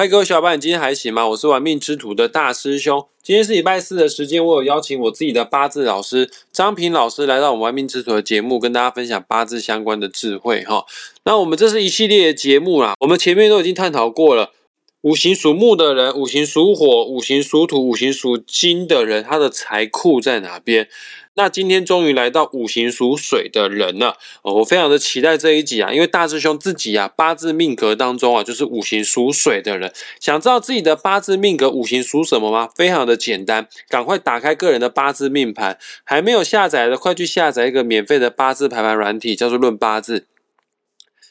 嗨，各位小伙伴，你今天还行吗？我是玩命之徒的大师兄。今天是礼拜四的时间，我有邀请我自己的八字老师张平老师来到我们玩命之徒的节目，跟大家分享八字相关的智慧哈。那我们这是一系列的节目啦，我们前面都已经探讨过了，五行属木的人，五行属火，五行属土，五行属金的人，他的财库在哪边？那今天终于来到五行属水的人了哦，我非常的期待这一集啊，因为大师兄自己啊八字命格当中啊就是五行属水的人，想知道自己的八字命格五行属什么吗？非常的简单，赶快打开个人的八字命盘，还没有下载的快去下载一个免费的八字排盘软体，叫做论八字。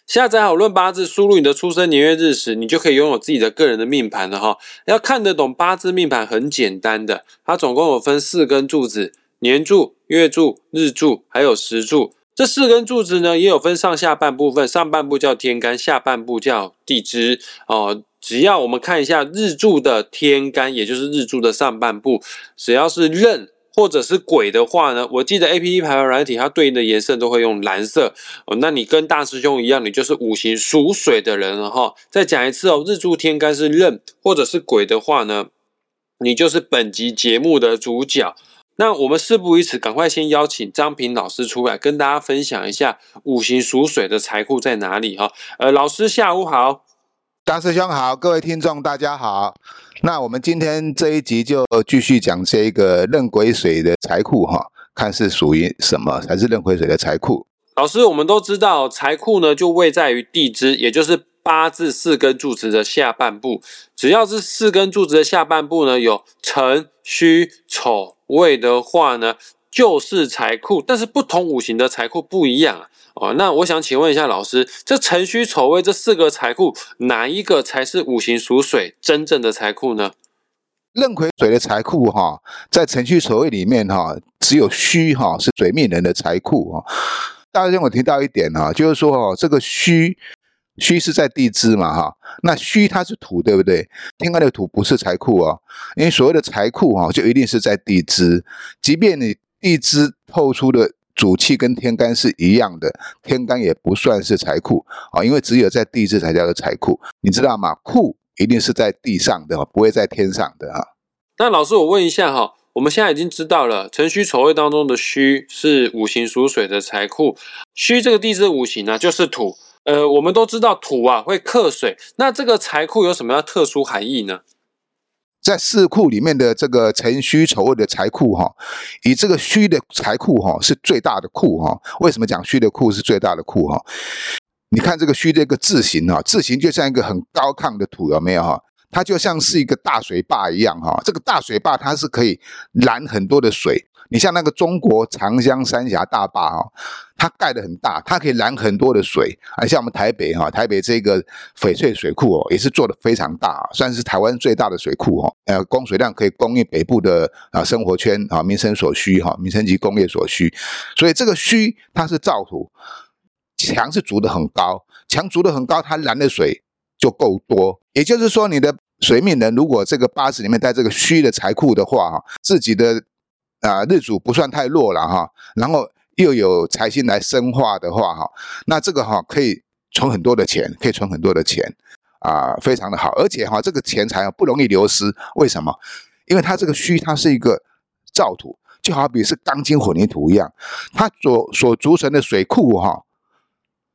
下载好论八字，输入你的出生年月日时，你就可以拥有自己的个人的命盘了哈。要看得懂八字命盘很简单的，它总共有分四根柱子。年柱、月柱、日柱，还有时柱，这四根柱子呢，也有分上下半部分，上半部叫天干，下半部叫地支哦。只要我们看一下日柱的天干，也就是日柱的上半部，只要是壬或者是鬼的话呢，我记得 A P P 排盘软体它对应的颜色都会用蓝色哦。那你跟大师兄一样，你就是五行属水的人了哈。再讲一次哦，日柱天干是壬或者是鬼的话呢，你就是本集节目的主角。那我们事不宜迟，赶快先邀请张平老师出来跟大家分享一下五行属水的财库在哪里哈。呃，老师下午好，大师兄好，各位听众大家好。那我们今天这一集就继续讲这个壬癸水的财库哈，看是属于什么才是壬癸水的财库。老师，我们都知道财库呢就位在于地支，也就是八字四根柱子的下半部。只要是四根柱子的下半部呢，有辰、戌、丑。未的话呢，就是财库，但是不同五行的财库不一样啊。哦，那我想请问一下老师，这辰戌丑未这四个财库，哪一个才是五行属水真正的财库呢？壬癸水的财库哈，在辰戌丑未里面哈，只有戌哈是水命人的财库哈。大家让我提到一点哈，就是说哈，这个戌。戌是在地支嘛，哈，那戌它是土，对不对？天干的土不是财库哦，因为所谓的财库哈，就一定是在地支。即便你地支透出的主气跟天干是一样的，天干也不算是财库啊，因为只有在地支才叫做财库，你知道吗？库一定是在地上的，不会在天上的啊。那老师，我问一下哈，我们现在已经知道了，辰戌丑未当中的戌是五行属水的财库，戌这个地支五行呢，就是土。呃，我们都知道土啊会克水，那这个财库有什么样特殊含义呢？在四库里面的这个辰戌丑未的财库哈，以这个戌的财库哈是最大的库哈。为什么讲戌的库是最大的库哈？你看这个戌这个字形哈，字形就像一个很高亢的土，有没有哈？它就像是一个大水坝一样哈。这个大水坝它是可以拦很多的水。你像那个中国长江三峡大坝啊，它盖的很大，它可以拦很多的水。啊，像我们台北哈，台北这个翡翠水库哦，也是做的非常大，算是台湾最大的水库哦。呃，供水量可以供应北部的啊生活圈啊民生所需哈，民生及工业所需。所以这个虚它是造土，墙是筑的很高，墙筑的很高，它拦的水就够多。也就是说，你的水命人如果这个八字里面带这个虚的财库的话哈，自己的。啊，日主不算太弱了哈，然后又有财星来生化的话哈，那这个哈可以存很多的钱，可以存很多的钱啊，非常的好，而且哈这个钱财不容易流失，为什么？因为它这个虚它是一个造土，就好比是钢筋混凝土一样，它所所组成的水库哈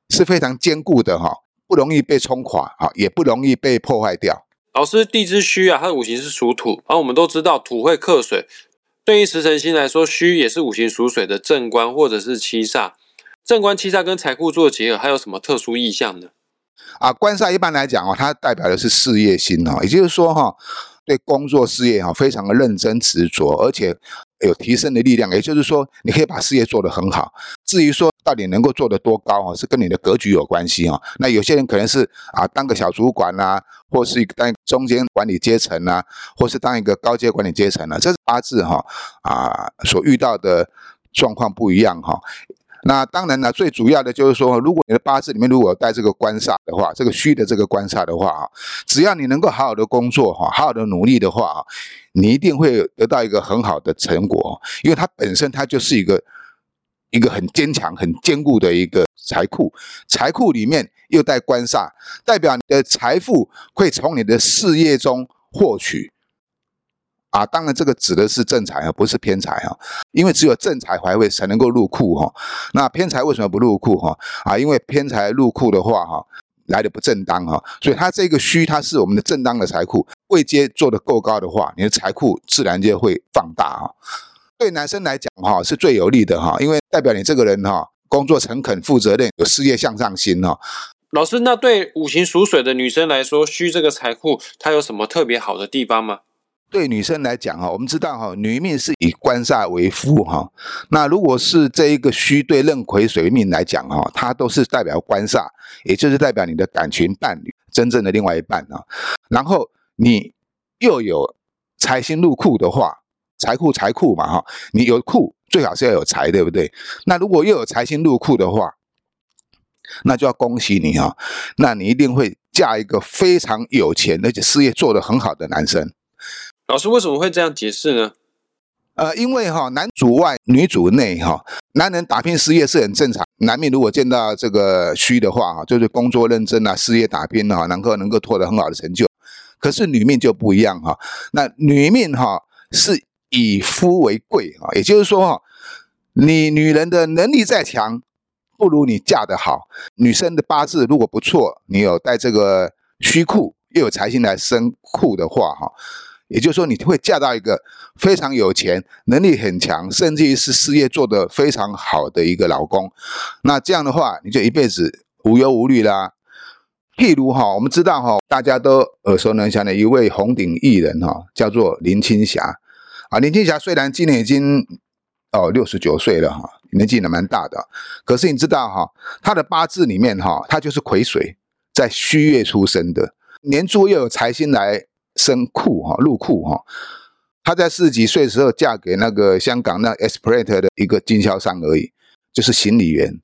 是非常坚固的哈，不容易被冲垮啊，也不容易被破坏掉。老师，地支虚啊，它的五行是属土，而我们都知道土会克水。对于食神星来说，戌也是五行属水的正官或者是七煞。正官七煞跟财库做结合，还有什么特殊意象呢？啊，官煞一般来讲哦，它代表的是事业心哦，也就是说哈，对工作事业哈非常的认真执着，而且有提升的力量。也就是说，你可以把事业做得很好。至于说到底能够做得多高啊，是跟你的格局有关系啊。那有些人可能是啊当个小主管呐，或是当中间管理阶层呐，或是当一个高阶管理阶层呢，这是八字哈啊所遇到的状况不一样哈。那当然呢，最主要的就是说，如果你的八字里面如果带这个官煞的话，这个虚的这个官煞的话啊，只要你能够好好的工作哈，好好的努力的话啊，你一定会得到一个很好的成果，因为它本身它就是一个。一个很坚强、很坚固的一个财库，财库里面又带官煞，代表你的财富会从你的事业中获取。啊，当然这个指的是正财啊，不是偏财啊，因为只有正财怀位才能够入库哈。那偏财为什么不入库哈？啊，因为偏财入库的话哈，来的不正当哈，所以它这个虚它是我们的正当的财库，位阶做的够高的话，你的财库自然就会放大哈。对男生来讲哈，是最有利的哈，因为代表你这个人哈，工作诚恳、负责任、有事业向上心哈。老师，那对五行属水的女生来说，虚这个财库它有什么特别好的地方吗？对女生来讲哈，我们知道哈，女命是以官煞为夫哈。那如果是这一个虚对壬癸水命来讲哈，它都是代表官煞，也就是代表你的感情伴侣，真正的另外一半啊。然后你又有财星入库的话，财库财库嘛哈，你有库最好是要有财，对不对？那如果又有财星入库的话，那就要恭喜你哈，那你一定会嫁一个非常有钱而且事业做得很好的男生。老师为什么会这样解释呢？呃，因为哈，男主外女主内哈，男人打拼事业是很正常。男命如果见到这个虚的话哈，就是工作认真啊，事业打拼啊，能够能够获得很好的成就。可是女命就不一样哈，那女命哈是以夫为贵啊，也就是说哈，你女人的能力再强，不如你嫁得好。女生的八字如果不错，你有带这个虚库，又有财星来生库的话哈。也就是说，你会嫁到一个非常有钱、能力很强，甚至于是事业做得非常好的一个老公。那这样的话，你就一辈子无忧无虑啦。譬如哈，我们知道哈，大家都耳熟能详的一位红顶艺人哈，叫做林青霞。啊，林青霞虽然今年已经哦六十九岁了哈，年纪也蛮大的，可是你知道哈，她的八字里面哈，她就是癸水，在戌月出生的，年柱又有财星来。生库哈入库哈，她在四十几岁的时候嫁给那个香港那 Esprit 的一个经销商而已，就是行李员。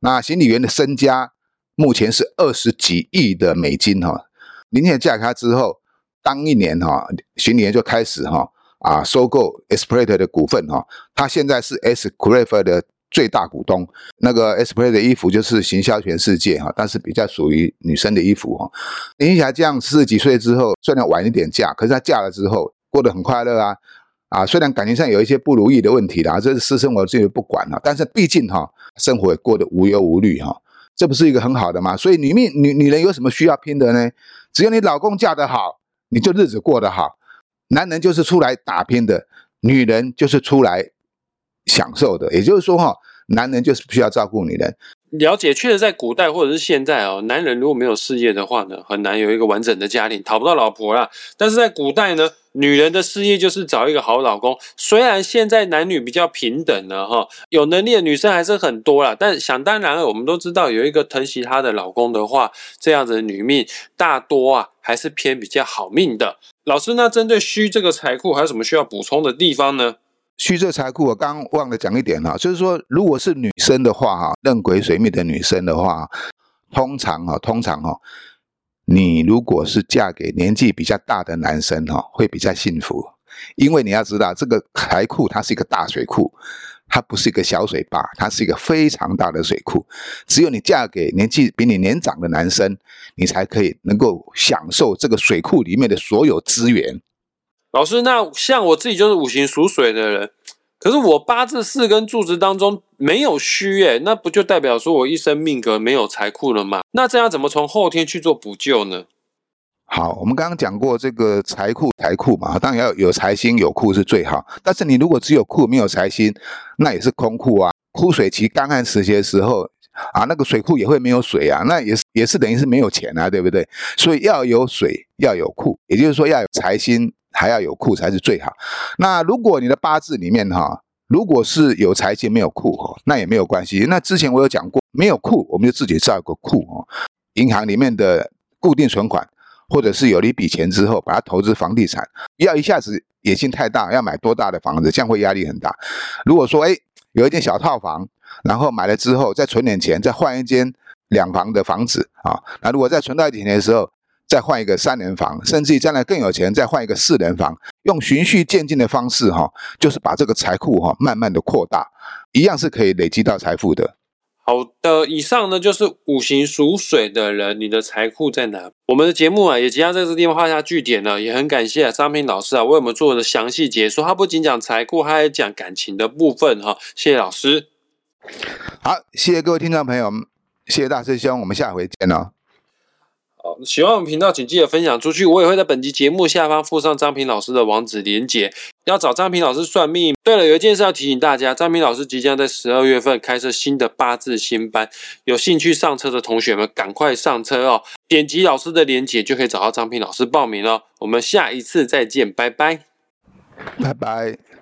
那行李员的身家目前是二十几亿的美金哈。林姐嫁给他之后，当一年哈，行李员就开始哈啊收购 Esprit 的股份哈。他现在是 Esprit 的。最大股东那个 S Play 的衣服就是行销全世界哈，但是比较属于女生的衣服哈。林青霞这样四十几岁之后，虽然晚一点嫁，可是她嫁了之后过得很快乐啊啊！虽然感情上有一些不如意的问题啦，这是私生活自己不管了，但是毕竟哈，生活也过得无忧无虑哈，这不是一个很好的吗？所以女命女女人有什么需要拼的呢？只要你老公嫁得好，你就日子过得好。男人就是出来打拼的，女人就是出来。享受的，也就是说哈，男人就是不需要照顾女人。了解，确实在古代或者是现在哦，男人如果没有事业的话呢，很难有一个完整的家庭，讨不到老婆啦。但是在古代呢，女人的事业就是找一个好老公。虽然现在男女比较平等了哈，有能力的女生还是很多啦，但想当然了我们都知道有一个疼惜她的老公的话，这样子的女命大多啊还是偏比较好命的。老师，那针对虚这个财库，还有什么需要补充的地方呢？虚这财库，我刚忘了讲一点哈，就是说，如果是女生的话哈，壬癸水命的女生的话，通常哈，通常哈，你如果是嫁给年纪比较大的男生哈，会比较幸福，因为你要知道，这个财库它是一个大水库，它不是一个小水坝，它是一个非常大的水库，只有你嫁给年纪比你年长的男生，你才可以能够享受这个水库里面的所有资源。老师，那像我自己就是五行属水的人，可是我八字四根柱子当中没有虚，哎，那不就代表说我一生命格没有财库了吗？那这样怎么从后天去做补救呢？好，我们刚刚讲过这个财库财库嘛，当然要有财星有库是最好，但是你如果只有库没有财星，那也是空库啊。枯水期干旱时节的时候啊，那个水库也会没有水啊，那也是也是等于是没有钱啊，对不对？所以要有水，要有库，也就是说要有财星。还要有库才是最好。那如果你的八字里面哈，如果是有财星没有库哈，那也没有关系。那之前我有讲过，没有库我们就自己造一个库哦。银行里面的固定存款，或者是有了一笔钱之后，把它投资房地产，不要一下子野心太大，要买多大的房子，这样会压力很大。如果说哎有一间小套房，然后买了之后再存点钱，再换一间两房的房子啊，那如果再存到一点钱的时候。再换一个三人房，甚至于将来更有钱，再换一个四人房，用循序渐进的方式，哈，就是把这个财库哈慢慢的扩大，一样是可以累积到财富的。好的，以上呢就是五行属水的人，你的财库在哪？我们的节目啊也即将在这个地方画下句点了，也很感谢张平老师啊为我们做的详细解说，他不仅讲财库，他还讲感情的部分哈，谢谢老师。好，谢谢各位听众朋友，谢谢大师兄，我们下回见哦。好，喜欢我们频道，请记得分享出去。我也会在本集节目下方附上张平老师的网址连接，要找张平老师算命。对了，有一件事要提醒大家，张平老师即将在十二月份开设新的八字新班，有兴趣上车的同学们赶快上车哦！点击老师的连接就可以找到张平老师报名了。我们下一次再见，拜拜，拜拜。